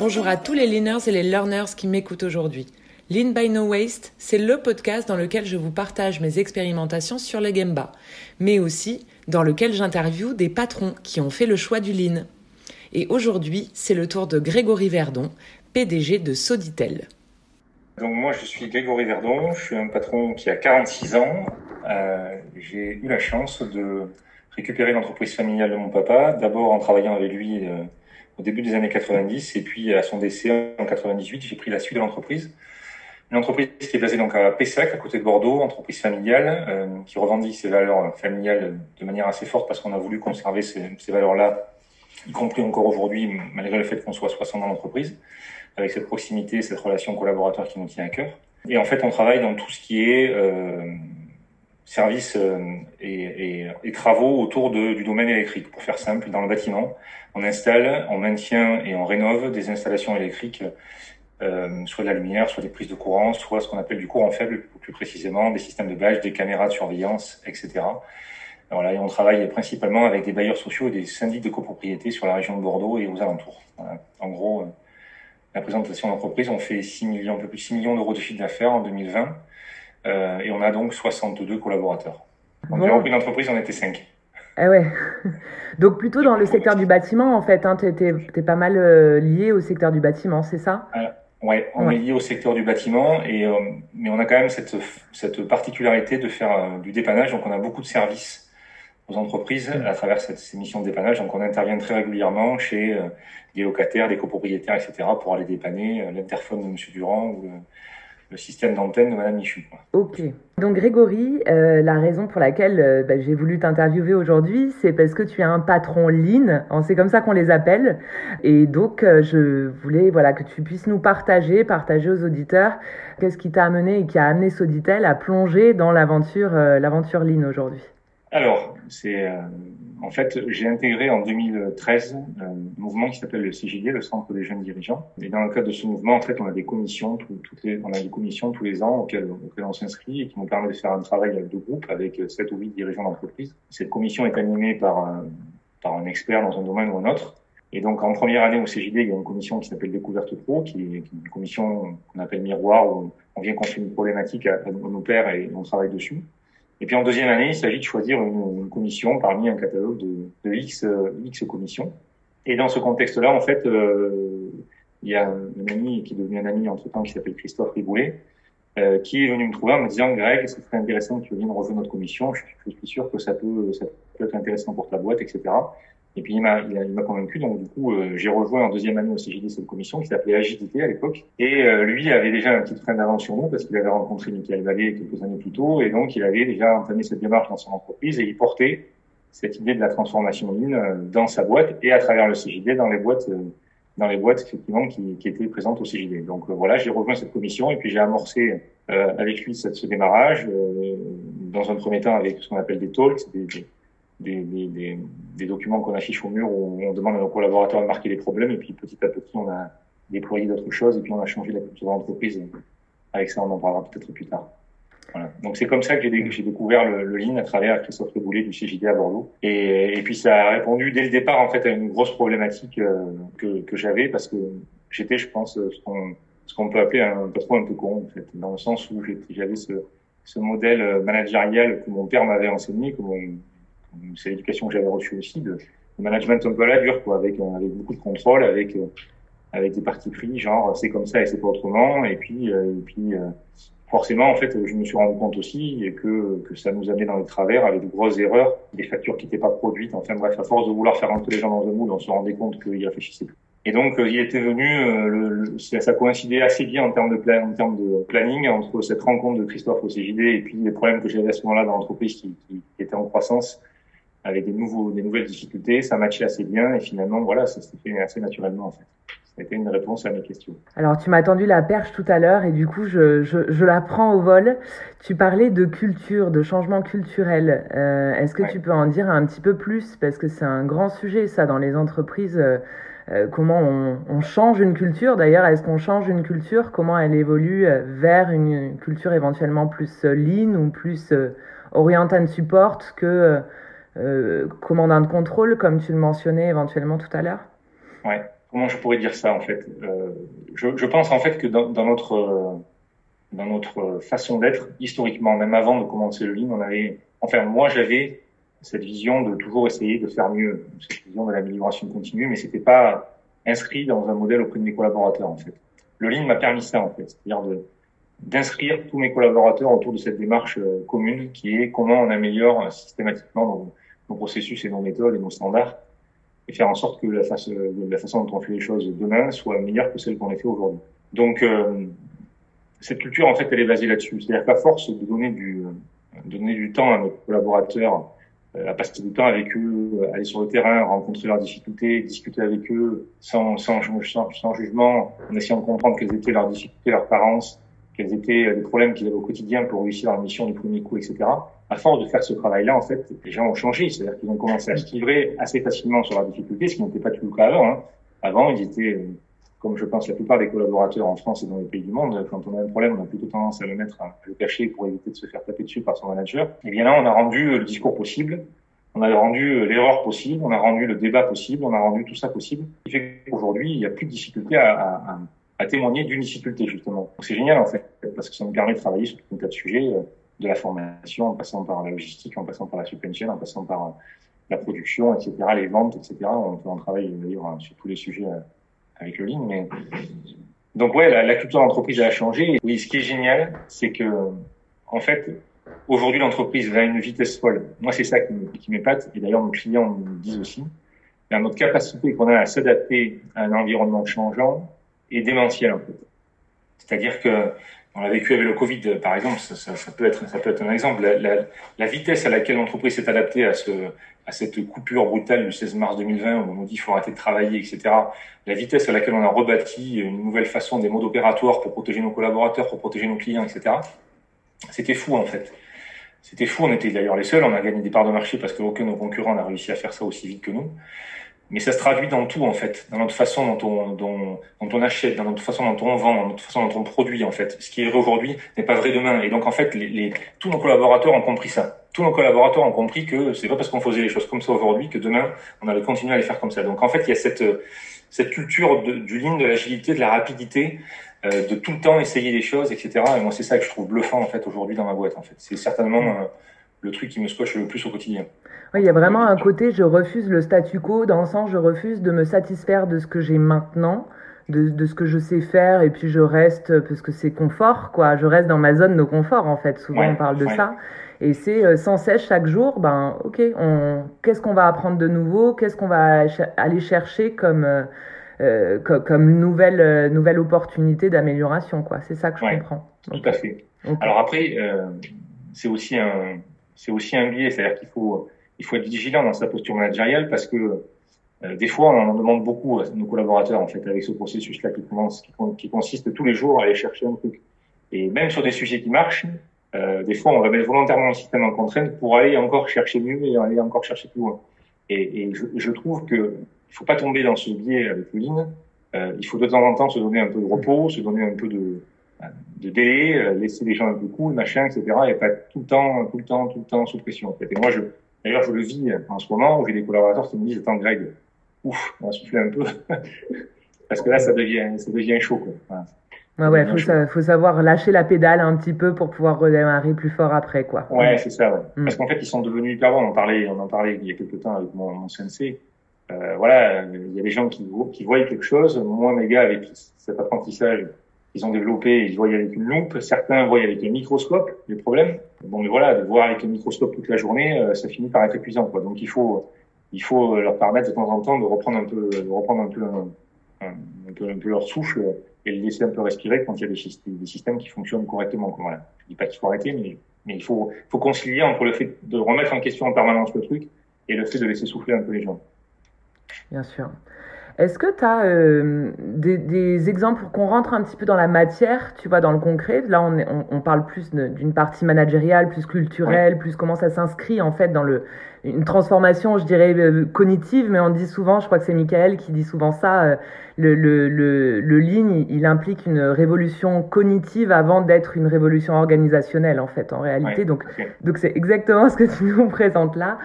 Bonjour à tous les leaners et les learners qui m'écoutent aujourd'hui. Lean by No Waste, c'est le podcast dans lequel je vous partage mes expérimentations sur le Gemba, mais aussi dans lequel j'interviewe des patrons qui ont fait le choix du Lean. Et aujourd'hui, c'est le tour de Grégory Verdon, PDG de Soditel. Donc moi, je suis Grégory Verdon, je suis un patron qui a 46 ans. Euh, j'ai eu la chance de récupérer l'entreprise familiale de mon papa, d'abord en travaillant avec lui euh, au début des années 90, et puis à son décès en 98, j'ai pris la suite de l'entreprise. Une entreprise qui est basée donc à Pessac, à côté de Bordeaux, entreprise familiale, euh, qui revendique ses valeurs familiales de manière assez forte parce qu'on a voulu conserver ces, valeurs-là, y compris encore aujourd'hui, malgré le fait qu'on soit 60 dans l'entreprise, avec cette proximité, cette relation collaborateur qui nous tient à cœur. Et en fait, on travaille dans tout ce qui est euh, services euh, et, et, et, travaux autour de, du domaine électrique. Pour faire simple, dans le bâtiment, on installe, on maintient et on rénove des installations électriques, euh, soit de la lumière, soit des prises de courant, soit ce qu'on appelle du courant faible, plus précisément, des systèmes de badge, des caméras de surveillance, etc. Voilà, et on travaille principalement avec des bailleurs sociaux et des syndics de copropriété sur la région de Bordeaux et aux alentours. Voilà. En gros, euh, la présentation d'entreprise, on fait 6 millions, un peu plus de 6 millions d'euros de chiffre d'affaires en 2020. Euh, et on a donc 62 collaborateurs. Quand bon. j'ai repris l'entreprise, on était 5. Ah ouais. Donc plutôt dans le secteur du bâtiment, en fait, hein, tu es, pas mal euh, lié au secteur du bâtiment, c'est ça? Euh, Ouais, on ouais. est lié au secteur du bâtiment, et, euh, mais on a quand même cette, cette particularité de faire du dépannage. Donc on a beaucoup de services aux entreprises à travers cette, ces missions de dépannage. Donc on intervient très régulièrement chez des locataires, des copropriétaires, etc. pour aller dépanner l'interphone de Monsieur Durand ou le système d'antenne de Madame Michu. Ok. Donc Grégory, euh, la raison pour laquelle euh, bah, j'ai voulu t'interviewer aujourd'hui, c'est parce que tu es un patron lean, c'est comme ça qu'on les appelle, et donc euh, je voulais voilà que tu puisses nous partager, partager aux auditeurs, qu'est-ce qui t'a amené et qui a amené Soditel à plonger dans l'aventure l'aventure lean aujourd'hui. Alors, c'est euh, en fait, j'ai intégré en 2013 un mouvement qui s'appelle le CJD, le Centre des jeunes dirigeants. Et dans le cadre de ce mouvement, en fait, on a des commissions, tout, toutes les, on a des commissions tous les ans auxquelles, auxquelles on s'inscrit et qui nous permet de faire un travail de groupe avec sept ou huit dirigeants d'entreprise. Cette commission est animée par un, par un expert dans un domaine ou un autre. Et donc, en première année au CJD, il y a une commission qui s'appelle Découverte Pro, qui est, une commission qu'on appelle miroir, où on vient construire une problématique nos pairs et on travaille dessus. Et puis en deuxième année, il s'agit de choisir une, une, commission parmi un catalogue de, de X, euh, X commissions. Et dans ce contexte-là, en fait, euh, il y a un, ami qui est devenu un ami entre-temps qui s'appelle Christophe Riboulet, euh, qui est venu me trouver en me disant Greg, ce serait intéressant que tu viennes rejoindre notre commission. Je, je, suis sûr que ça peut, ça peut être intéressant pour ta boîte, etc. Et puis il m'a il, il convaincu, donc du coup euh, j'ai rejoint en deuxième année au CGD cette commission qui s'appelait Agilité à l'époque. Et euh, lui avait déjà un petit train d'avance sur nous parce qu'il avait rencontré Michael Vallée quelques années plus tôt, et donc il avait déjà entamé cette démarche dans son entreprise et il portait cette idée de la transformation ligne euh, dans sa boîte et à travers le CGD dans les boîtes euh, dans les boîtes effectivement qui, qui étaient présentes au CGD. Donc euh, voilà, j'ai rejoint cette commission et puis j'ai amorcé avec lui ce, ce démarrage dans un premier temps avec ce qu'on appelle des talks, des des, des, des documents qu'on affiche au mur où on demande à nos collaborateurs de marquer les problèmes et puis petit à petit on a déployé d'autres choses et puis on a changé la culture de l'entreprise. Avec ça, on en parlera peut-être plus tard. Voilà. Donc c'est comme ça que j'ai découvert le, le Lean à travers Christophe Reboulet du CJD à Bordeaux. Et, et, puis ça a répondu dès le départ en fait à une grosse problématique euh, que, que j'avais parce que j'étais, je pense, ce qu'on ce qu'on peut appeler un patron un peu con en fait, dans le sens où j'avais ce, ce modèle managérial que mon père m'avait enseigné, que mon, c'est l'éducation que j'avais reçue aussi, de, de, management un peu à la dure, quoi, avec, avec beaucoup de contrôle, avec, avec des partis pris, genre c'est comme ça et c'est pas autrement. Et puis, euh, et puis euh, forcément, en fait, je me suis rendu compte aussi que, que ça nous amenait dans les travers avec de grosses erreurs, des factures qui n'étaient pas produites. Enfin bref, à force de vouloir faire rentrer les gens dans un moule, on se rendait compte qu'ils réfléchissaient. Et donc, il était venu, le, le, ça coïncidait assez bien en termes de, en termes de planning entre cette rencontre de Christophe au CJD et puis les problèmes que j'avais à ce moment-là dans l'entreprise qui, qui était en croissance avec des nouveaux, des nouvelles difficultés, ça matchait assez bien et finalement, voilà, ça s'est fait assez naturellement en fait. Ça a été une réponse à mes questions. Alors, tu m'as tendu la perche tout à l'heure et du coup, je, je, je, la prends au vol. Tu parlais de culture, de changement culturel. Euh, Est-ce que ouais. tu peux en dire un petit peu plus? Parce que c'est un grand sujet, ça, dans les entreprises. Euh, euh, comment on, on, change une culture D'ailleurs, est-ce qu'on change une culture? Comment elle évolue euh, vers une culture éventuellement plus euh, lean ou plus orientée and support que euh, commandant de contrôle, comme tu le mentionnais éventuellement tout à l'heure Ouais. comment je pourrais dire ça en fait? Euh, je, je, pense en fait que dans, dans notre dans notre façon d'être historiquement, même avant de commencer le Lean, on avait, enfin moi j'avais cette vision de toujours essayer de faire mieux, cette vision de l'amélioration continue, mais c'était pas inscrit dans un modèle auprès de mes collaborateurs en fait. Le Lean m'a permis ça en fait, c'est-à-dire de d'inscrire tous mes collaborateurs autour de cette démarche euh, commune qui est comment on améliore systématiquement nos, processus et nos méthodes et nos standards et faire en sorte que la, façon, la façon dont on fait les choses demain soit meilleure que celle qu'on a fait aujourd'hui. Donc euh, cette culture en fait elle est basée là-dessus, c'est-à-dire qu'à force de donner du donner du temps à nos collaborateurs euh, à passer du temps avec eux, euh, aller sur le terrain, rencontrer leurs difficultés, discuter avec eux sans, sans, sans, sans jugement, en essayant de comprendre quelles étaient leurs difficultés, leurs carences, quels étaient euh, les problèmes qu'ils avaient au quotidien pour réussir leur mission du premier coup, etc. À force de faire ce travail-là, en fait, les gens ont changé. C'est-à-dire qu'ils ont commencé à se livrer assez facilement sur leurs difficultés, ce qui n'était pas tout le cas avant. Hein. Avant, ils étaient comme je pense la plupart des collaborateurs en France et dans les pays du monde, quand on a un problème, on a plutôt tendance à le mettre, à le cacher pour éviter de se faire taper dessus par son manager. Et eh bien là, on a rendu le discours possible, on a rendu l'erreur possible, on a rendu le débat possible, on a rendu tout ça possible. Ce qui fait qu'aujourd'hui, il n'y a plus de difficulté à, à, à témoigner d'une difficulté, justement. C'est génial, en fait, parce que ça nous permet de travailler sur tout un tas de sujets, euh, de la formation, en passant par la logistique, en passant par la supply chain, en passant par euh, la production, etc., les ventes, etc. On, on travaille d'ailleurs sur tous les sujets euh, avec le Lean. Mais donc ouais, la, culture d'entreprise a changé. Oui, ce qui est génial, c'est que en fait, aujourd'hui l'entreprise va à une vitesse folle. Moi, c'est ça qui m'épate. Et d'ailleurs, nos clients nous disent aussi. notre capacité qu'on a à s'adapter à un environnement changeant est démentielle en fait. C'est-à-dire que on l'a vécu avec le Covid, par exemple, ça, peut être un exemple. La, vitesse à laquelle l'entreprise s'est adaptée à cette coupure brutale du 16 mars 2020 où on nous dit qu'il faut arrêter de travailler, etc. La vitesse à laquelle on a rebâti une nouvelle façon des modes opératoires pour protéger nos collaborateurs, pour protéger nos clients, etc. C'était fou en fait. C'était fou. On était d'ailleurs les seuls. On a gagné des parts de marché parce qu'aucun de nos concurrents n'a réussi à faire ça aussi vite que nous mais ça se traduit dans tout en fait, dans notre façon dont on, dont, dont on achète, dans notre façon dont on vend, dans notre façon dont on produit en fait. Ce qui est vrai aujourd'hui n'est pas vrai demain. Et donc en fait, les, les, tous nos collaborateurs ont compris ça. Tous nos collaborateurs ont compris que c'est pas parce qu'on faisait les choses comme ça aujourd'hui que demain on allait continuer à les faire comme ça. Donc en fait, il y a cette cette culture du ligne, de l'agilité, de la rapidité, euh, de tout le temps essayer des choses, etc. Et moi, c'est ça que je trouve bluffant en fait aujourd'hui dans ma boîte. En fait, c'est certainement euh, le truc qui me scotche le plus au quotidien. Oui, il y a vraiment un côté, je refuse le statu quo, dans le sens, je refuse de me satisfaire de ce que j'ai maintenant, de, de, ce que je sais faire, et puis je reste, parce que c'est confort, quoi. Je reste dans ma zone de confort, en fait. Souvent, ouais, on parle de ouais. ça. Et c'est euh, sans cesse, chaque jour, ben, ok, on, qu'est-ce qu'on va apprendre de nouveau, qu'est-ce qu'on va ch aller chercher comme, euh, euh comme, comme nouvelle, euh, nouvelle opportunité d'amélioration, quoi. C'est ça que je ouais, comprends. Tout okay. à fait. Okay. Alors après, euh, c'est aussi un, c'est aussi un biais, c'est-à-dire qu'il faut, il faut être vigilant dans sa posture managériale parce que euh, des fois, on en demande beaucoup à nos collaborateurs, en fait, avec ce processus-là qui, commence, qui, consiste tous les jours à aller chercher un truc. Et même sur des sujets qui marchent, euh, des fois, on va mettre volontairement le système en contrainte pour aller encore chercher mieux et aller encore chercher plus loin. Et, et je, je, trouve que il faut pas tomber dans ce biais avec le lean. Euh, il faut de temps en temps se donner un peu de repos, se donner un peu de, de délai, euh, laisser les gens un peu cool, machin, etc. Et pas tout le temps, tout le temps, tout le temps sous pression. En fait. Et moi, je, D'ailleurs, je le vis en ce moment où j'ai des collaborateurs qui me disent Attends, Greg, ouf, on va souffler un peu. Parce que là, ça devient, ça devient chaud. Quoi. Voilà. Ouais, ouais, faut savoir lâcher la pédale un petit peu pour pouvoir redémarrer plus fort après, quoi. Ouais, c'est ça, ouais. Mm. Parce qu'en fait, ils sont devenus hyper bons. On en parlait, on en parlait il y a quelques temps avec mon, mon sensei. Euh, voilà, il y a des gens qui, qui voient quelque chose. Moi, mes gars, avec cet apprentissage, ils ont développé, ils voient avec une loupe, certains voient avec un microscope les problèmes. Bon, mais voilà, de voir avec un microscope toute la journée, euh, ça finit par être épuisant, quoi. Donc il faut, il faut leur permettre de temps en temps de reprendre un peu, de reprendre un peu, leur souffle et le laisser un peu respirer quand il y a des, systèmes, qui fonctionnent correctement. Quoi. Voilà. Je dis pas qu'il faut arrêter, mais, il faut concilier entre le fait de remettre en question en permanence le truc et le fait de laisser souffler un peu les gens. Bien sûr. Est-ce que tu as euh, des, des, exemples pour qu'on rentre un petit peu dans la matière, tu vois, dans le concret? Là, on, est, on, on parle plus d'une partie managériale, plus culturelle, ouais. plus comment ça s'inscrit en fait dans le, une transformation, je dirais, euh, cognitive, mais on dit souvent, je crois que c'est Michael qui dit souvent ça, euh, le, le, le, le lean, il, il, implique une révolution cognitive avant d'être une révolution organisationnelle, en fait, en réalité. Ouais. Donc, donc c'est exactement ce que tu nous présentes là.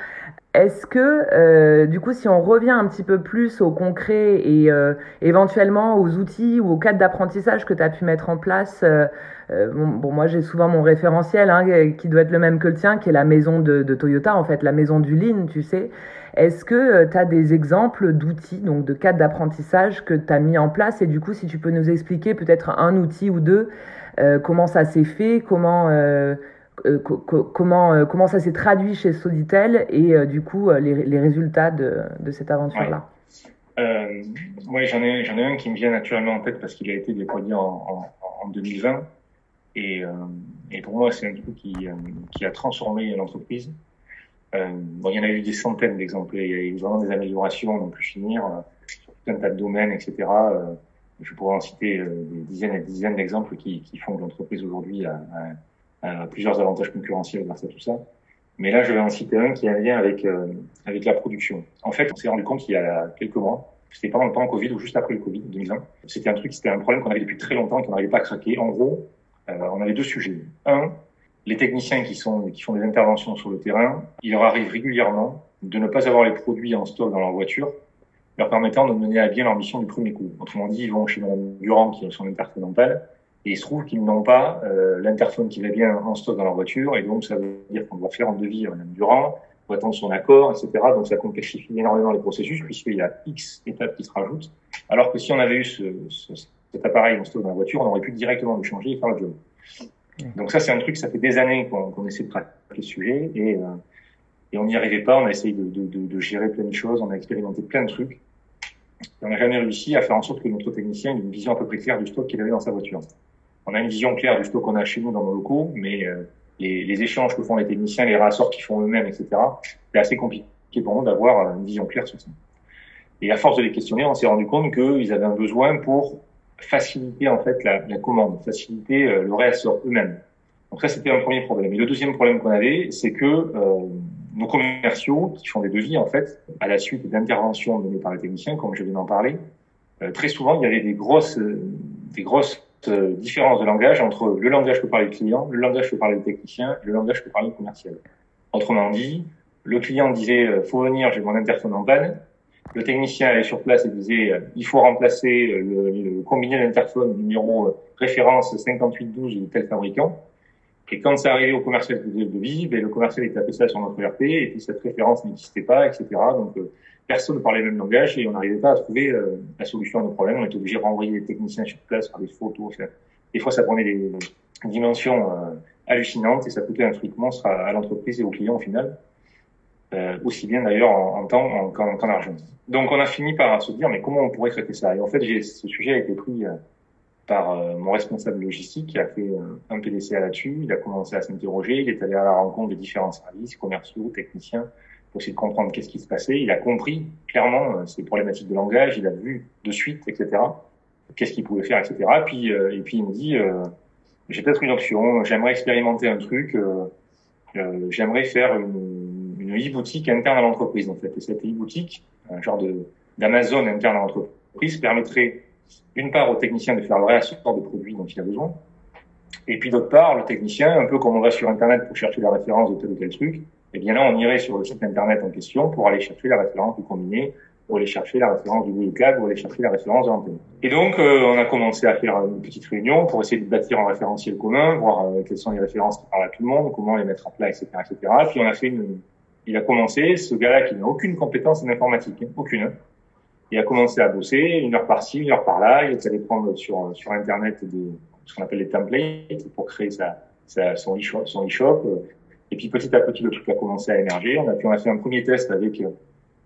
Est-ce que, euh, du coup, si on revient un petit peu plus au concret et euh, éventuellement aux outils ou au cadre d'apprentissage que tu as pu mettre en place, euh, bon, moi j'ai souvent mon référentiel hein, qui doit être le même que le tien, qui est la maison de, de Toyota, en fait, la maison du Lean, tu sais. Est-ce que tu as des exemples d'outils, donc de cadres d'apprentissage que tu as mis en place? Et du coup, si tu peux nous expliquer peut-être un outil ou deux, comment ça s'est fait, comment euh, comment, euh, comment ça s'est traduit chez Soditel et euh, du coup les, les, résultats de, de cette aventure-là. Euh, oui, j'en ai, ai un qui me vient naturellement en tête parce qu'il a été déployé en, en, en 2020. Et, et, pour moi, c'est un truc qui, qui a transformé l'entreprise. bon, il y en a eu des centaines d'exemples. Il y a eu vraiment des améliorations, on peut finir, sur tout un tas de domaines, etc. je pourrais en citer des dizaines et des dizaines d'exemples qui, qui font que l'entreprise aujourd'hui a, a euh, plusieurs avantages concurrentiels grâce à tout ça. Mais là, je vais en citer un qui a un lien avec euh, avec la production. En fait, on s'est rendu compte il y a quelques mois, c'était pendant le Covid ou juste après le Covid, 2020. C'était un truc, c'était un problème qu'on avait depuis très longtemps et qu'on n'arrivait pas à craquer. En gros, euh, on avait deux sujets. Un, les techniciens qui sont qui font des interventions sur le terrain, il leur arrive régulièrement de ne pas avoir les produits en stock dans leur voiture, leur permettant de mener à bien leur mission du premier coup. Autrement dit, ils vont chez Mme Durand, qui est son interprénantale, et il se trouve qu'ils n'ont pas euh, l'interphone qui va bien en stock dans leur voiture, et donc ça veut dire qu'on doit faire un devis à Mme Durand, on attendre son accord, etc. Donc ça complexifie énormément les processus, puisqu'il y a X étapes qui se rajoutent. Alors que si on avait eu ce, ce, cet appareil en stock dans la voiture, on aurait pu directement le changer et faire le job. Donc ça, c'est un truc, ça fait des années qu'on essaie de traiter le sujet, et, euh, et on n'y arrivait pas. On a essayé de, de, de, de, gérer plein de choses, on a expérimenté plein de trucs. Et on n'a jamais réussi à faire en sorte que notre technicien ait une vision à peu près claire du stock qu'il avait dans sa voiture on a une vision claire du stock qu'on a chez nous dans nos locaux, mais euh, les, les, échanges que font les techniciens, les rassorts qu'ils font eux-mêmes, etc., c'est assez compliqué pour nous d'avoir une vision claire sur ça. Et à force de les questionner, on s'est rendu compte qu'ils avaient un besoin pour faciliter en fait la, la commande, faciliter euh, le réassort eux-mêmes. Donc ça, c'était un premier problème. Et le deuxième problème qu'on avait, c'est que euh, nos commerciaux qui font des devis, en fait, à la suite d'interventions menées par les techniciens, comme je viens d'en parler, euh, très souvent, il y avait des grosses, des grosses euh, différence de langage entre le langage que parle le client, le langage que parle le technicien et le langage que parle le commercial. Autrement dit, le client disait euh, faut venir, j'ai mon interphone en panne. Le technicien allait sur place et disait euh, il faut remplacer le, combiné d'interphone numéro référence 5812 de tel fabricant. Et quand ça arrivait au commercial faisait le ben, le commercial il tapait ça sur notre ERP et puis cette référence n'existait pas, etc. Donc personne ne parlait le même langage et on n'arrivait pas à trouver euh, la solution à nos problèmes. On était obligé de renvoyer les techniciens sur place, faire des photos. Des fois, ça prenait des dimensions euh, hallucinantes et ça coûtait un truc monstre à, l'entreprise et au client au final, euh, aussi bien d'ailleurs en, temps qu'en argent. Donc, on a fini par se dire, mais comment on pourrait traiter ça? Et en fait, ce sujet a été pris par mon responsable logistique qui a fait un PDCA là-dessus. Il a commencé à s'interroger, il est allé à la rencontre des différents services commerciaux, techniciens, pour essayer de comprendre qu'est-ce qui se passait. Il a compris clairement euh, ces problématiques de langage, il a vu de suite, etc. Qu'est-ce qu'il pouvait faire, etc. Puis, euh, et puis il me dit, euh, j'ai peut-être une option, j'aimerais expérimenter un truc, j'aimerais faire une, une e-boutique interne à l'entreprise en fait. Et cette e-boutique, un genre de d'Amazon interne à l'entreprise, permettrait d'une part au technicien de faire le réassort de produits dont il a besoin, et puis d'autre part, le technicien, un peu comme on va sur Internet pour chercher la référence de tel ou tel truc, eh bien là, on irait sur le site internet en question pour aller chercher la référence du combiné, pour aller chercher la référence du Google pour aller chercher la référence de l'antenne. Et donc, euh, on a commencé à faire une petite réunion pour essayer de bâtir un référentiel commun, voir euh, quelles sont les références qui parlent à tout le monde, comment les mettre en place, etc., etc. Puis on a fait une, il a commencé, ce gars-là qui n'a aucune compétence en informatique, hein, aucune. Il a commencé à bosser, une heure par-ci, une heure par-là. Il est allé prendre sur sur internet des, ce qu'on appelle des templates pour créer sa, sa son e-shop, son e-shop. Et puis petit à petit, le truc a commencé à émerger. On a, puis on a fait un premier test avec, euh,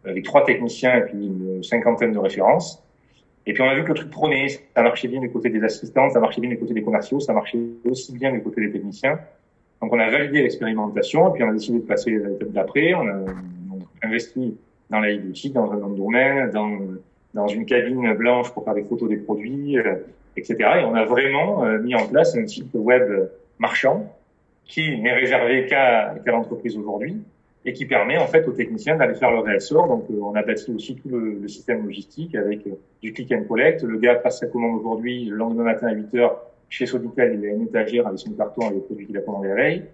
avec trois techniciens et puis une cinquantaine de références. Et puis on a vu que le truc prenait, ça marchait bien du côté des assistants, ça marchait bien du côté des commerciaux, ça marchait aussi bien du côté des techniciens. Donc on a validé l'expérimentation et puis on a décidé de passer à l'étape d'après. On a investi dans la boutique, dans un domaine, dans, dans une cabine blanche pour faire des photos des produits, euh, etc. Et on a vraiment euh, mis en place un site web marchand qui n'est réservé qu'à l'entreprise aujourd'hui et qui permet en fait aux techniciens d'aller faire le réassort. Donc euh, on a bâti aussi tout le, le système logistique avec euh, du click and collect. Le gars passe sa commande aujourd'hui, le lendemain matin à 8 heures, chez Sodical, il a une étagère avec son carton avec les produits qu'il a commandé la veille.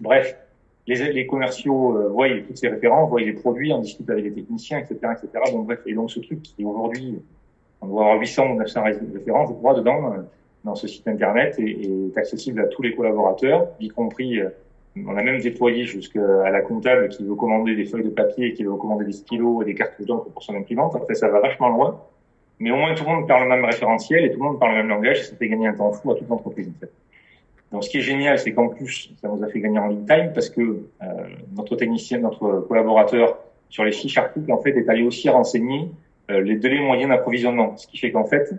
Bref, les, les commerciaux euh, voient toutes ces références, voient les produits, on discute avec les techniciens, etc., etc. Donc bref, et donc ce truc qui aujourd'hui, on doit avoir 800 ou 900 références, je crois, dedans, euh, dans ce site internet, et est accessible à tous les collaborateurs, y compris euh, on a même déployé jusqu'à la comptable qui veut commander des feuilles de papier, qui veut commander des stylos et des cartes d'encre pour son imprimante. Fait, ça va vachement loin. Mais au moins, tout le monde parle le même référentiel et tout le monde parle le même langage. Ça fait gagner un temps fou à toute l'entreprise. Donc, ce qui est génial, c'est qu'en plus, ça nous a fait gagner en lead time parce que euh, notre technicien, notre collaborateur sur les fiches articles, en fait, est allé aussi renseigner euh, les délais moyens d'approvisionnement. Ce qui fait qu'en fait,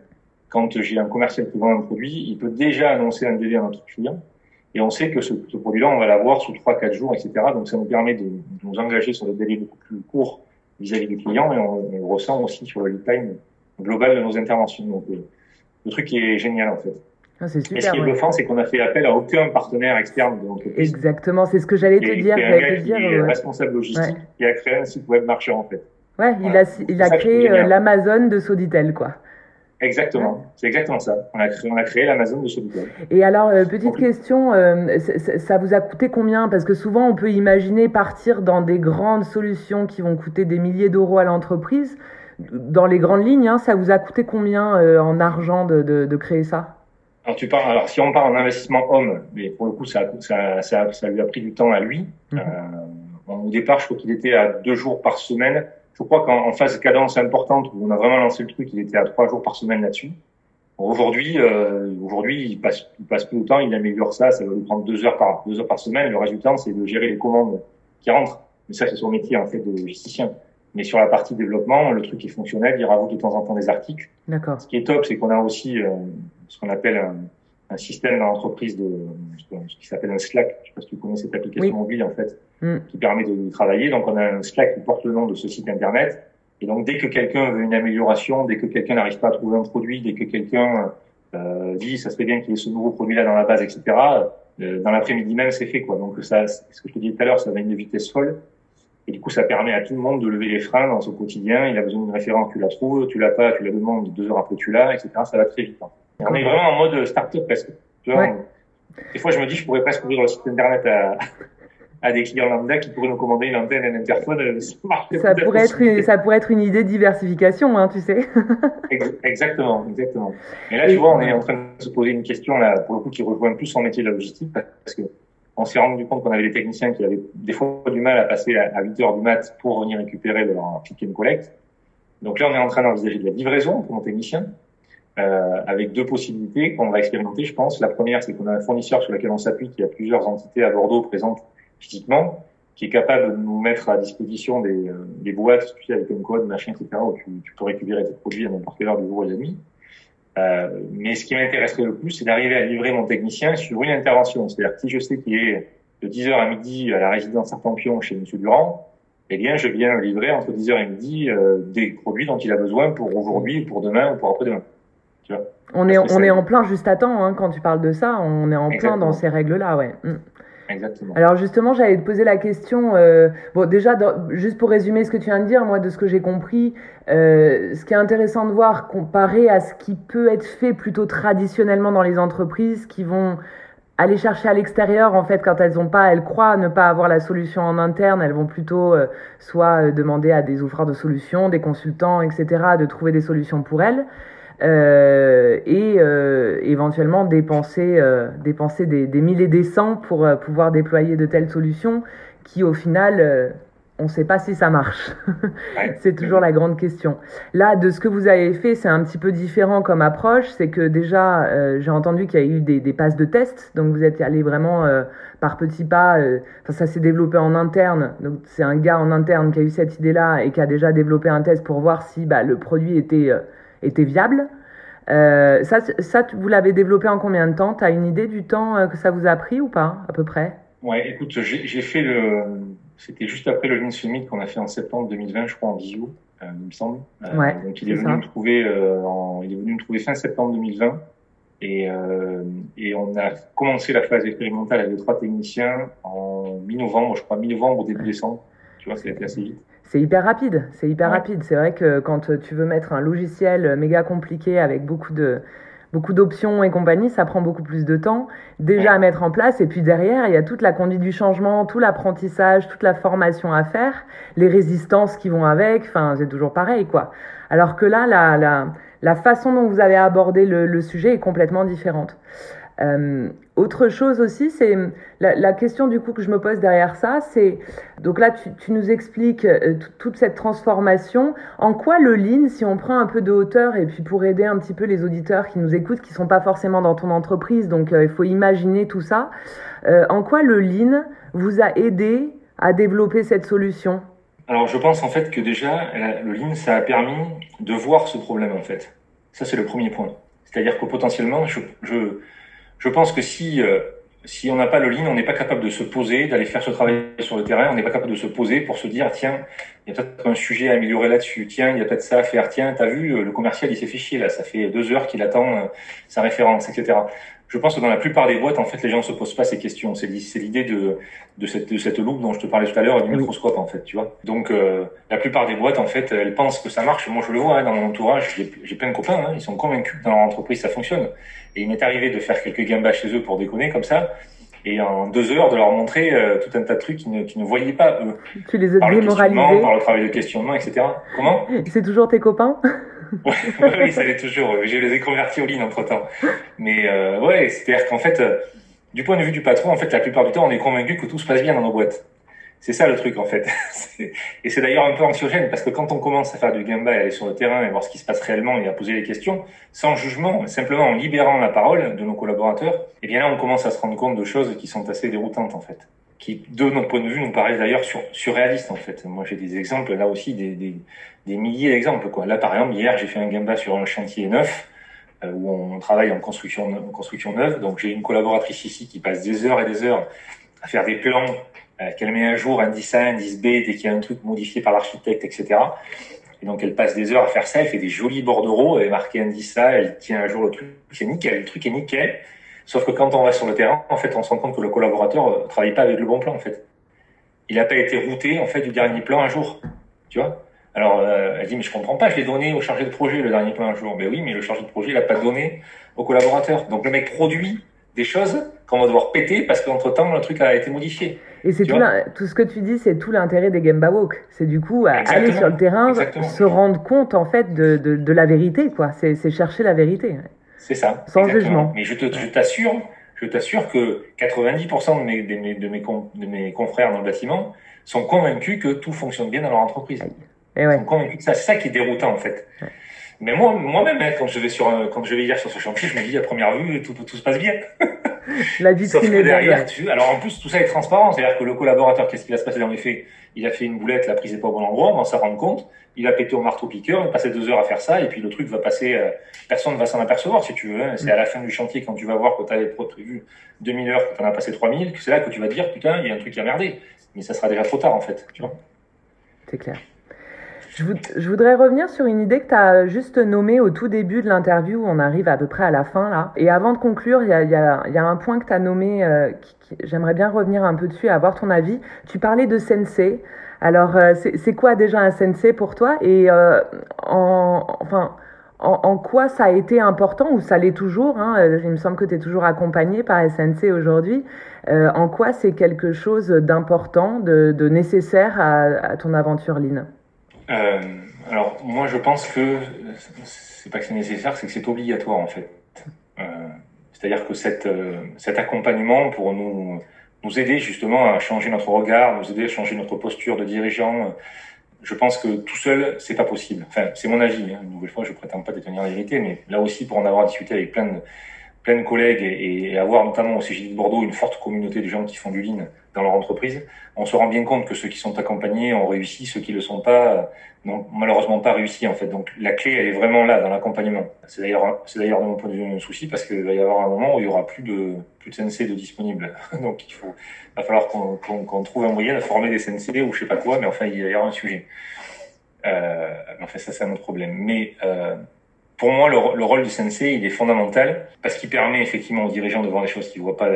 quand j'ai un commercial qui vend un produit, il peut déjà annoncer un délai à notre client et on sait que ce, ce produit-là, on va l'avoir sous 3-4 jours, etc. Donc ça nous permet de, de, nous engager sur des délais beaucoup plus courts vis-à-vis du client et on, on, ressent aussi sur le lead time global de nos interventions. Donc euh, le truc est génial en fait. Ah, c'est super. Et ce qui est bluffant, c'est qu'on n'a fait appel à aucun partenaire externe de l'entreprise. Exactement, c'est ce que j'allais te dire. J'allais te dire. Est ouais. responsable logistique ouais. qui a créé un site web marchand en fait. Ouais, il a, il a créé euh, l'Amazon de Soditel quoi. Exactement, c'est exactement ça. On a créé, on a créé l'Amazon de Soditel. Et alors, euh, petite question, euh, ça vous a coûté combien? Parce que souvent, on peut imaginer partir dans des grandes solutions qui vont coûter des milliers d'euros à l'entreprise. Dans les grandes lignes, hein, ça vous a coûté combien euh, en argent de, de, de, créer ça? Alors, tu parles, alors, si on parle en investissement homme, mais pour le coup, ça, ça, ça, ça lui a pris du temps à lui. Mm -hmm. au départ, je crois qu'il était à deux jours par semaine je crois qu'en phase de cadence importante où on a vraiment lancé le truc, il était à trois jours par semaine là-dessus. Aujourd'hui, euh, aujourd'hui, il passe, il passe plus de temps, il améliore ça, ça va lui prendre deux heures par deux heures par semaine. Le résultat, c'est de gérer les commandes qui rentrent. Mais ça, c'est son métier en fait de logisticien. Mais sur la partie développement, le truc est fonctionnel, il rajoute de temps en temps des articles. D'accord. Ce qui est top, c'est qu'on a aussi euh, ce qu'on appelle un, un, système dans l'entreprise de ce qui s'appelle un Slack. Je sais pas si tu connais cette application oui. mobile en fait, mm. qui permet de travailler. Donc on a un Slack qui porte le nom de ce site internet. Et donc dès que quelqu'un veut une amélioration, dès que quelqu'un n'arrive pas à trouver un produit, dès que quelqu'un euh, dit ça serait bien qu'il y ait ce nouveau produit là dans la base, etc. Euh, dans l'après-midi même c'est fait quoi. Donc ça, ce que je te disais tout à l'heure, ça va une vitesse folle. Et du coup, ça permet à tout le monde de lever les freins dans son quotidien. Il a besoin d'une référence, tu la trouves, tu l'as pas, tu la demandes, deux heures après tu l'as, etc. Ça va très vite. Hein. On est vraiment en mode start-up presque. Tu vois, ouais. Des fois, je me dis, je pourrais presque ouvrir le site internet à, à des clients lambda qui pourraient nous commander une antenne un interphone. Ça, pourrait être une, ça pourrait être une idée de diversification, hein, tu sais. exactement, exactement. Et là, et tu vois, on est en train de se poser une question, là, pour le coup, qui rejoint plus son métier de la logistique, parce que on s'est rendu compte qu'on avait des techniciens qui avaient des fois du mal à passer à 8 heures du mat pour venir récupérer leur pick and collect. Donc là, on est en train d'envisager de la livraison pour nos techniciens euh, avec deux possibilités qu'on va expérimenter, je pense. La première, c'est qu'on a un fournisseur sur lequel on s'appuie, qui a plusieurs entités à Bordeaux présentes physiquement, qui est capable de nous mettre à disposition des, euh, des boîtes, tu sais, avec un code, machin, etc., où tu, tu peux récupérer tes produits à n'importe quelle heure du jour et de nuit. Euh, mais ce qui m'intéresserait le plus, c'est d'arriver à livrer mon technicien sur une intervention. C'est-à-dire que si je sais qu'il est de 10h à midi à la résidence Artempion chez Monsieur Durand, eh bien, je viens livrer entre 10h et midi euh, des produits dont il a besoin pour aujourd'hui, pour demain ou pour après-demain. On est, on est en plein juste à temps hein, quand tu parles de ça, on est en Exactement. plein dans ces règles-là, ouais. Mm. Exactement. Alors justement, j'allais te poser la question. Euh, bon, déjà, dans, juste pour résumer ce que tu viens de dire, moi, de ce que j'ai compris, euh, ce qui est intéressant de voir comparé à ce qui peut être fait plutôt traditionnellement dans les entreprises, qui vont aller chercher à l'extérieur, en fait, quand elles ont pas, elles croient ne pas avoir la solution en interne, elles vont plutôt euh, soit demander à des offreurs de solutions, des consultants, etc., de trouver des solutions pour elles. Euh, et euh, éventuellement dépenser, euh, dépenser des, des, milliers des cents pour pouvoir déployer de telles solutions qui au final on ne sait pas si ça marche. c'est toujours la grande question. Là, de ce que vous avez fait, c'est un petit peu différent comme approche. C'est que déjà, euh, j'ai entendu qu'il y a eu des, des, passes de test. Donc, vous êtes allé vraiment euh, par petits pas. Euh, ça s'est développé en interne. Donc, c'est un gars en interne qui a eu cette idée-là et qui a déjà développé un test pour voir si bah, le produit était était viable. Euh, ça, ça, vous l'avez développé en combien de temps? Tu as une idée du temps que ça vous a pris ou pas, à peu près? Ouais, écoute, j'ai fait le. C'était juste après le Lean Summit qu'on a fait en septembre 2020, je crois, en visio, euh, il me semble. Euh, ouais, donc il est, est venu ça. me trouver, euh, en, il est venu me trouver fin septembre 2020. Et, et on a commencé la phase expérimentale avec trois techniciens en mi-novembre, je crois, mi-novembre ou début décembre. Tu vois, été assez vite. C'est hyper rapide, c'est hyper ouais. rapide. C'est vrai que quand tu veux mettre un logiciel méga compliqué avec beaucoup de beaucoup d'options et compagnie, ça prend beaucoup plus de temps déjà à mettre en place. Et puis derrière, il y a toute la conduite du changement, tout l'apprentissage, toute la formation à faire, les résistances qui vont avec. Enfin, c'est toujours pareil, quoi. Alors que là, la, la, la façon dont vous avez abordé le, le sujet est complètement différente. Euh, autre chose aussi, c'est la, la, question du coup que je me pose derrière ça, c'est donc là tu, nous expliques euh, toute cette transformation. En quoi le lean, si on prend un peu de hauteur et puis pour aider un petit peu les auditeurs qui nous écoutent, qui sont pas forcément dans ton entreprise, donc euh, il faut imaginer tout ça. Euh, en quoi le lean vous a aidé à développer cette solution? Alors je pense en fait que déjà le lean ça a permis de voir ce problème en fait. Ça c'est le premier point. C'est-à-dire que potentiellement je je pense que si euh, si on n'a pas le lean, on n'est pas capable de se poser, d'aller faire ce travail sur le terrain, on n'est pas capable de se poser pour se dire tiens, il y a peut-être un sujet à améliorer là-dessus, tiens, il y a peut-être ça à faire, tiens, t'as vu, euh, le commercial il s'est chier là, ça fait deux heures qu'il attend euh, sa référence, etc. Je pense que dans la plupart des boîtes, en fait, les gens ne se posent pas ces questions. C'est l'idée de, de, cette, de cette loupe dont je te parlais tout à l'heure, du microscope, en fait, tu vois. Donc, euh, la plupart des boîtes, en fait, elles pensent que ça marche. Moi, je le vois hein, dans mon entourage, j'ai plein de copains, hein, ils sont convaincus que dans leur entreprise, ça fonctionne. Et il m'est arrivé de faire quelques gambas chez eux pour déconner comme ça et en deux heures de leur montrer euh, tout un tas de trucs qu'ils ne, ne voyaient pas eux. Tu les as démoralisés. Par le travail de questionnement, etc. Comment? C'est toujours tes copains? ouais, Oui, ça l'est toujours. Je les ai convertis au lean entre temps. Mais euh, ouais, c'est-à-dire qu'en fait, euh, du point de vue du patron, en fait, la plupart du temps, on est convaincu que tout se passe bien dans nos boîtes. C'est ça le truc en fait. et c'est d'ailleurs un peu anxiogène parce que quand on commence à faire du gamba et aller sur le terrain et voir ce qui se passe réellement et à poser des questions, sans jugement, simplement en libérant la parole de nos collaborateurs, eh bien là on commence à se rendre compte de choses qui sont assez déroutantes en fait. Qui, de notre point de vue, nous paraissent d'ailleurs sur, surréalistes en fait. Moi j'ai des exemples, là aussi des milliers d'exemples. quoi. Là par exemple, hier j'ai fait un gamba sur un chantier neuf euh, où on travaille en construction, en construction neuve. Donc j'ai une collaboratrice ici qui passe des heures et des heures à faire des plans euh, qu'elle met un jour indice A, indice B, dès qu'il y a un truc modifié par l'architecte, etc. Et donc elle passe des heures à faire ça, elle fait des jolis bordereaux, elle est marquée indice A, elle tient un jour le truc, c'est nickel, le truc est nickel. Sauf que quand on va sur le terrain, en fait, on se rend compte que le collaborateur euh, travaille pas avec le bon plan, en fait. Il n'a pas été routé, en fait, du dernier plan un jour. Tu vois? Alors, euh, elle dit, mais je comprends pas, je l'ai donné au chargé de projet, le dernier plan un jour. Ben oui, mais le chargé de projet, il n'a pas donné au collaborateur. Donc le mec produit des choses qu'on va devoir péter parce qu'entre temps le truc a été modifié. Et c'est tout, tout, ce que tu dis, c'est tout l'intérêt des Gemba Walk. C'est du coup aller sur le terrain, exactement. se rendre compte en fait de, de, de la vérité, quoi. C'est chercher la vérité. C'est ça. Sans exactement. jugement. Mais je t'assure, je t'assure que 90% de mes, de, mes, de, mes, de mes confrères dans le bâtiment sont convaincus que tout fonctionne bien dans leur entreprise. Et ouais. Ils sont convaincus que c'est ça qui est déroutant en fait. Ouais. Mais moi, moi-même, hein, quand je vais sur, quand je vais hier sur ce chantier, je me dis à première vue, tout, tout se passe bien. La vitrine que derrière, tu, alors en plus, tout ça est transparent. C'est-à-dire que le collaborateur, qu'est-ce qui va se passer? Dans les faits Il a fait une boulette, la prise n'est pas au bon endroit, on va s'en rendre compte. Il a pété au marteau-piqueur, il a passé deux heures à faire ça, et puis le truc va passer, euh, personne ne va s'en apercevoir, si tu veux. Hein. C'est à la fin du chantier, quand tu vas voir que tu avais prévu 2000 heures, que tu en as passé 3000, que c'est là que tu vas te dire, putain, il y a un truc qui a merdé. Mais ça sera déjà trop tard, en fait, tu vois. C'est clair. Je, voud je, voudrais revenir sur une idée que tu as juste nommée au tout début de l'interview, on arrive à peu près à la fin là. Et avant de conclure, il y a, un point que tu as nommé, euh, j'aimerais bien revenir un peu dessus et avoir ton avis. Tu parlais de sensei. Alors, euh, c'est quoi déjà un sensei pour toi? Et euh, en, quoi ça a été important, ou ça l'est toujours hein, Il me semble que tu es toujours accompagné par SNC aujourd'hui. Euh, en quoi c'est quelque chose d'important, de, nécessaire à, à ton aventure Lean euh, alors moi je pense que c'est pas que c'est nécessaire, c'est que c'est obligatoire en fait. Euh, C'est-à-dire que cette, euh, cet accompagnement pour nous nous aider justement à changer notre regard, nous aider à changer notre posture de dirigeant, je pense que tout seul c'est pas possible. Enfin c'est mon avis. Hein. Une nouvelle fois je prétends pas détenir la vérité, mais là aussi pour en avoir discuté avec plein de plein de collègues et, avoir notamment au CGI de Bordeaux une forte communauté de gens qui font du lean dans leur entreprise, on se rend bien compte que ceux qui sont accompagnés ont réussi, ceux qui le sont pas n'ont malheureusement pas réussi en fait. Donc la clé elle est vraiment là dans l'accompagnement. C'est d'ailleurs c'est d'ailleurs de mon point de vue un souci parce qu'il va y avoir un moment où il y aura plus de plus de CNC de disponibles. Donc il faut va falloir qu'on qu qu trouve un moyen de former des CNC ou je sais pas quoi, mais enfin il y avoir un sujet. Euh, enfin ça c'est un autre problème. Mais euh, pour moi, le, le, rôle du sensei, il est fondamental parce qu'il permet effectivement aux dirigeants de voir des choses qu'ils voient pas,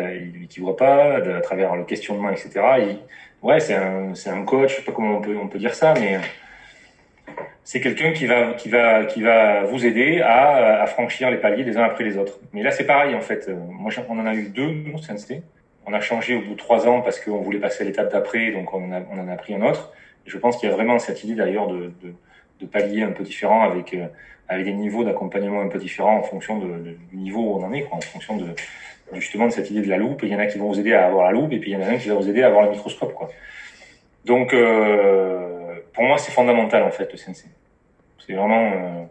qu'ils voient pas, à travers le questionnement, etc. Et, ouais, c'est un, coach, je sais pas comment on peut, dire ça, mais c'est quelqu'un qui va, qui, va, qui va vous aider à, franchir les paliers les uns après les autres. Mais là, c'est pareil, en fait. Moi, on en a eu deux, au CNC. On a changé au bout de trois ans parce qu'on voulait passer à l'étape d'après, donc on en, a, pris un autre. je pense qu'il y a vraiment cette idée d'ailleurs de, de, paliers un peu différents avec, euh, avec des niveaux d'accompagnement un peu différents en fonction du niveau où on en est, en fonction justement de cette idée de la loupe. Il y en a qui vont vous aider à avoir la loupe et puis il y en a un qui va vous aider à avoir le microscope. Donc, euh, pour moi, c'est fondamental en fait le CNC. C'est vraiment euh,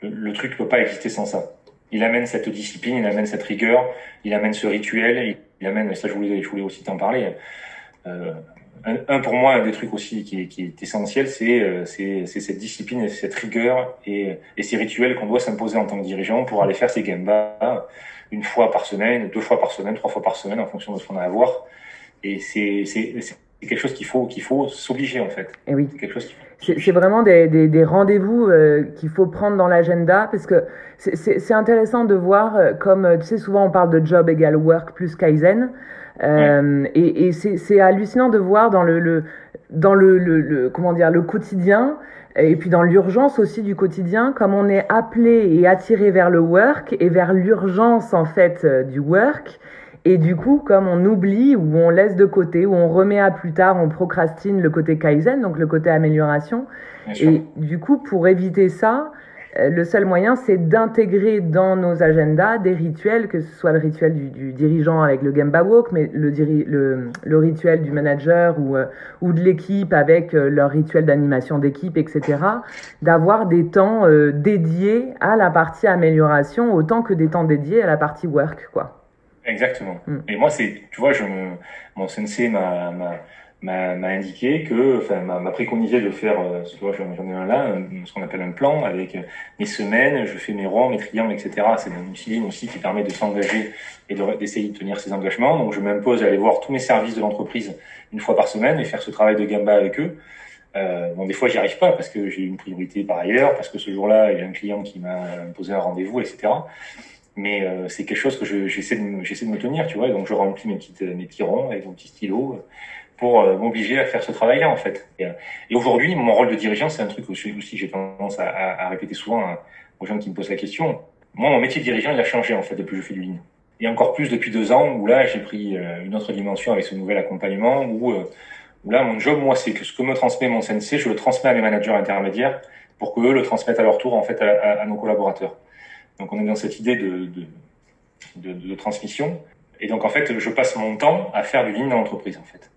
le, le, truc peut pas exister sans ça. Il amène cette discipline, il amène cette rigueur, il amène ce rituel, il, amène. Ça, je voulais, je voulais aussi t'en parler. Euh, un, pour moi, un des trucs aussi qui est, qui est essentiel, c'est euh, c'est cette discipline, et cette rigueur et, et ces rituels qu'on doit s'imposer en tant que dirigeant pour aller faire ces gambas une fois par semaine, deux fois par semaine, trois fois par semaine, en fonction de ce qu'on a à voir. Et c'est quelque chose qu'il faut qu'il faut s'obliger en fait. Et oui. C'est quelque chose c'est vraiment des, des, des rendez-vous euh, qu'il faut prendre dans l'agenda parce que c'est intéressant de voir euh, comme euh, tu sais souvent on parle de job égal work plus kaizen euh, et, et c'est hallucinant de voir dans le, le dans le, le, le, comment dire le quotidien et puis dans l'urgence aussi du quotidien comme on est appelé et attiré vers le work et vers l'urgence en fait du work. Et du coup, comme on oublie ou on laisse de côté ou on remet à plus tard, on procrastine le côté Kaizen, donc le côté amélioration. Et du coup, pour éviter ça, euh, le seul moyen, c'est d'intégrer dans nos agendas des rituels, que ce soit le rituel du, du dirigeant avec le Gemba Walk, mais le, le, le rituel du manager ou, euh, ou de l'équipe avec euh, leur rituel d'animation d'équipe, etc. D'avoir des temps dédiés à la partie amélioration autant que des temps dédiés à la partie work, quoi. Exactement. Mm. Et moi, c'est, tu vois, je me, mon sensei m'a, m'a, indiqué que, enfin, m'a préconisé de faire, euh, tu vois, j'en ai un là, ce qu'on appelle un plan avec mes semaines, je fais mes ronds, mes triangles, etc. C'est une discipline aussi qui permet de s'engager et d'essayer de, tenir ses engagements. Donc, je m'impose d'aller voir tous mes services de l'entreprise une fois par semaine et faire ce travail de gamba avec eux. Euh, bon, des fois, j'y arrive pas parce que j'ai une priorité par ailleurs, parce que ce jour-là, il y a un client qui m'a imposé un rendez-vous, etc mais euh, c'est quelque chose que j'essaie de, j'essaie de me tenir, tu vois. donc je remplis mes petites mes petits ronds avec mon petit stylo euh, pour euh, m'obliger à faire ce travail-là en fait. Et, et aujourd'hui, mon rôle de dirigeant, c'est un truc aussi, aussi j'ai tendance à, à, répéter souvent hein, aux gens qui me posent la question. Moi, mon métier de dirigeant, il a changé en fait depuis que je fais du ligne. Et encore plus depuis deux ans où là, j'ai pris une autre dimension avec ce nouvel accompagnement où, où là, mon job, moi, c'est que ce que me transmet mon CNC, je le transmets à mes managers intermédiaires pour qu'eux le transmettent à leur tour en fait à, à nos collaborateurs. Donc on est dans cette idée de, de, de, de, transmission. Et donc en fait, je passe mon temps à faire du ligne dans l'entreprise en fait.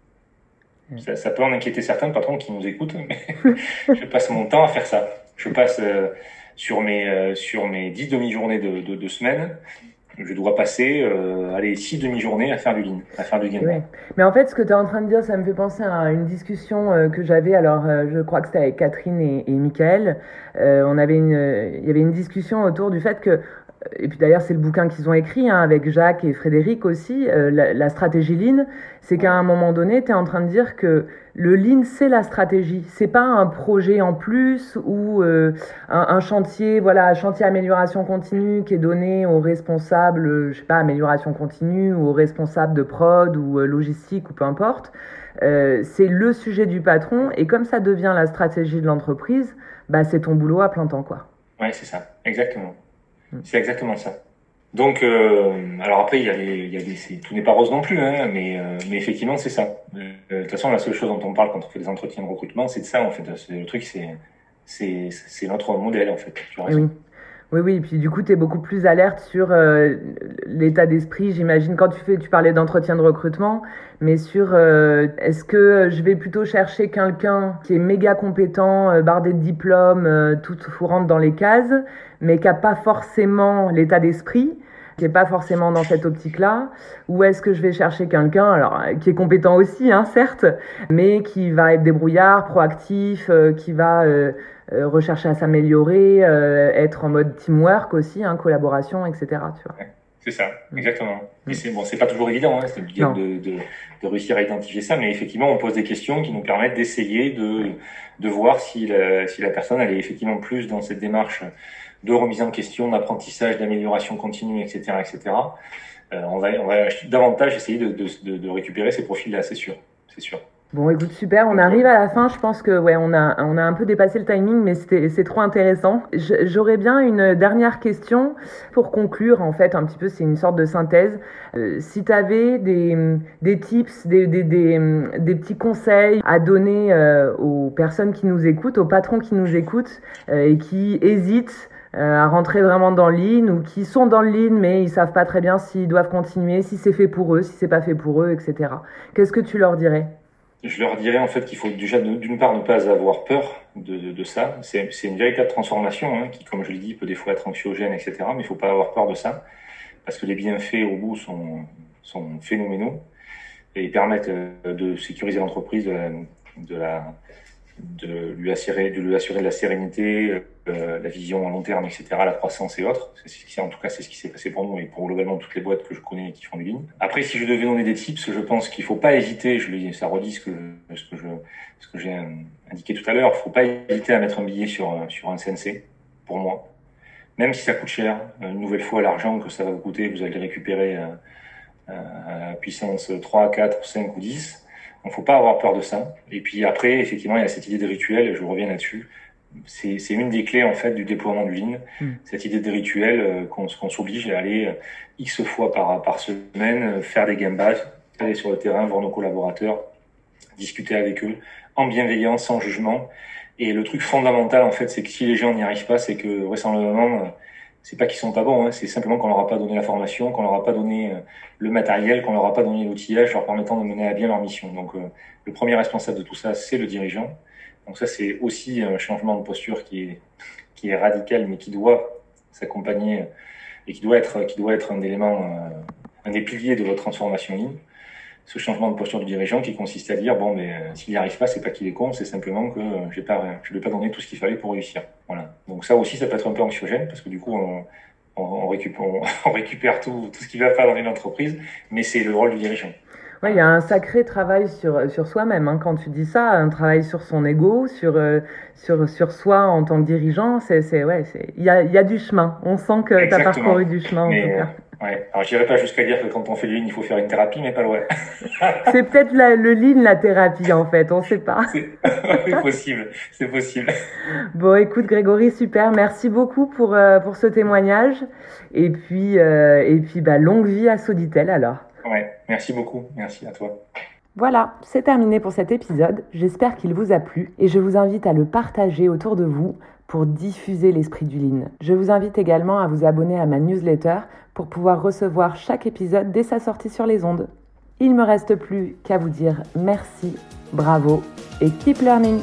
Mm. Ça, ça, peut en inquiéter certains patrons qui nous écoutent, mais je passe mon temps à faire ça. Je passe euh, sur mes euh, sur mes dix demi-journées de, de, de semaine je dois passer euh, allez, six demi-journées à faire du ligne, à faire du game. Mais en fait, ce que tu es en train de dire, ça me fait penser à une discussion euh, que j'avais. Alors, euh, je crois que c'était avec Catherine et, et Michael. On avait une, il y avait une discussion autour du fait que et puis d'ailleurs c'est le bouquin qu'ils ont écrit hein, avec Jacques et Frédéric aussi, euh, la, stratégie Lean, c'est qu'à un moment donné, tu es en train de dire que le Lean c'est la stratégie, c'est pas un projet en plus ou euh, un, chantier, voilà, chantier amélioration continue qui est donné aux responsables, je sais pas, amélioration continue ou aux responsables de prod ou euh, logistique ou peu importe. Euh, c'est le sujet du patron et comme ça devient la stratégie de l'entreprise, bah c'est ton boulot à plein temps quoi. Ouais, c'est ça, exactement. Mm. C'est exactement ça. Donc, euh, alors après, il y a des, il y a des, tout n'est pas rose non plus, hein, mais, euh, mais effectivement, c'est ça. Euh, de toute façon, la seule chose dont on parle quand on fait des entretiens de recrutement, c'est de ça, en fait. Le truc, c'est, c'est, c'est notre modèle, en fait. Tu oui. Oui, oui, et puis du coup, tu es beaucoup plus alerte sur euh, l'état d'esprit, j'imagine, quand tu fais, tu parlais d'entretien de recrutement, mais sur euh, est-ce que je vais plutôt chercher quelqu'un qui est méga compétent, euh, bardé de diplômes, euh, tout rentre dans les cases, mais qui n'a pas forcément l'état d'esprit, qui est pas forcément dans cette optique-là, ou est-ce que je vais chercher quelqu'un, alors qui est compétent aussi, hein, certes, mais qui va être débrouillard, proactif, qui va euh, rechercher à s'améliorer, euh, être en mode teamwork aussi, hein, collaboration, etc. Tu vois. C'est ça, mm. exactement. Et c'est bon, c'est pas toujours évident, hein, de, de, de, réussir à identifier ça, mais effectivement, on pose des questions qui nous permettent d'essayer de, de voir si la, si la personne elle est effectivement plus dans cette démarche de remise en question, d'apprentissage, d'amélioration continue, etc., etc. Euh, on va, on va davantage essayer de, récupérer ces profils-là, c'est sûr, c'est sûr. Bon, écoute, super. On arrive à la fin. Je pense que ouais, on a, on a un peu dépassé le timing, mais c'est trop intéressant. J'aurais bien une dernière question pour conclure. En fait, un petit peu, c'est une sorte de synthèse. Euh, si tu avais des, des tips, des, des, des, petits conseils à donner euh, aux personnes qui nous écoutent, aux patrons qui nous écoutent et qui hésitent à rentrer vraiment dans lean ou qui sont dans lean mais ils savent pas très bien s'ils doivent continuer, si c'est fait pour eux, si c'est pas fait pour eux, etc. Qu'est-ce que tu leur dirais? Je leur dirais en fait qu'il faut déjà d'une part ne pas avoir peur de, de, ça. C'est une véritable transformation hein, qui, comme je l'ai dit, peut des fois être anxiogène, etc. Mais il faut pas avoir peur de ça parce que les bienfaits au bout sont, sont phénoménaux et permettent euh, de sécuriser l'entreprise, de de la de lui assurer, de lui assurer de la sérénité, euh, la vision à long terme, etc., la croissance et autres. C'est, en tout cas, c'est ce qui s'est passé pour nous et pour globalement toutes les boîtes que je connais qui font du ligne. Après, si je devais donner des tips, je pense qu'il faut pas hésiter. Je lui, ça redit ce que, ce que j'ai indiqué tout à l'heure. Faut pas hésiter à mettre un billet sur sur un CNC. Pour moi, même si ça coûte cher, une nouvelle fois l'argent que ça va vous coûter, vous allez récupérer euh, euh, à puissance 3, 4, 5 ou 10 il ne faut pas avoir peur de ça. Et puis après, effectivement, il y a cette idée de rituel, je reviens là-dessus. C'est, c'est une des clés en fait du déploiement du ligne, hmm. cette idée de rituel euh, qu'on, s'oblige à aller euh, x fois par, par semaine, euh, faire des game aller sur le terrain, voir nos collaborateurs, discuter avec eux, en bienveillance, sans jugement. Et le truc fondamental en fait, c'est que si les gens n'y arrivent pas, c'est que vraisemblablement c'est pas qu'ils sont pas bons, hein, c'est simplement qu'on leur a pas donné la formation, qu'on leur a pas donné le matériel, qu'on leur a pas donné l'outillage leur permettant de mener à bien leur mission. Donc, euh, le premier responsable de tout ça, c'est le dirigeant. Donc ça, c'est aussi un changement de posture qui est radical, mais qui doit s'accompagner et qui doit être euh, un des piliers de votre transformation ligne ce changement de posture du dirigeant qui consiste à dire bon mais euh, s'il n'y arrive pas c'est pas qu'il est con c'est simplement que euh, j'ai pas je lui ai pas donné tout ce qu'il fallait pour réussir. Voilà. Donc ça aussi ça peut être un peu anxiogène parce que du coup on, récupère, tout ce qui va pas dans une entreprise mais c'est le rôle du dirigeant Ouais, il y a un sacré travail sur, sur soi-même hein, quand tu dis ça, un travail sur son ego, sur, euh, sur, sur soi en tant que dirigeant. C'est, c'est, ouais, c'est, il y a, y a du chemin. On sent que tu as parcouru du chemin en tout cas. Ouais. Alors, j'irai pas jusqu'à dire que quand on fait du lean, il faut faire une thérapie, mais pas loin. c'est peut-être le lean, la thérapie, en fait. On sait pas. C'est possible. C'est possible. Bon, écoute, Grégory, super. Merci beaucoup pour, euh, pour ce témoignage. Et puis, euh, et puis, bah, longue vie à Soditel, alors. Merci beaucoup. Merci à toi. Voilà, c'est terminé pour cet épisode. J'espère qu'il vous a plu et je vous invite à le partager autour de vous pour diffuser l'esprit du Lean. Je vous invite également à vous abonner à ma newsletter pour pouvoir recevoir chaque épisode dès sa sortie sur les ondes. Il me reste plus qu'à vous dire merci, bravo et keep learning.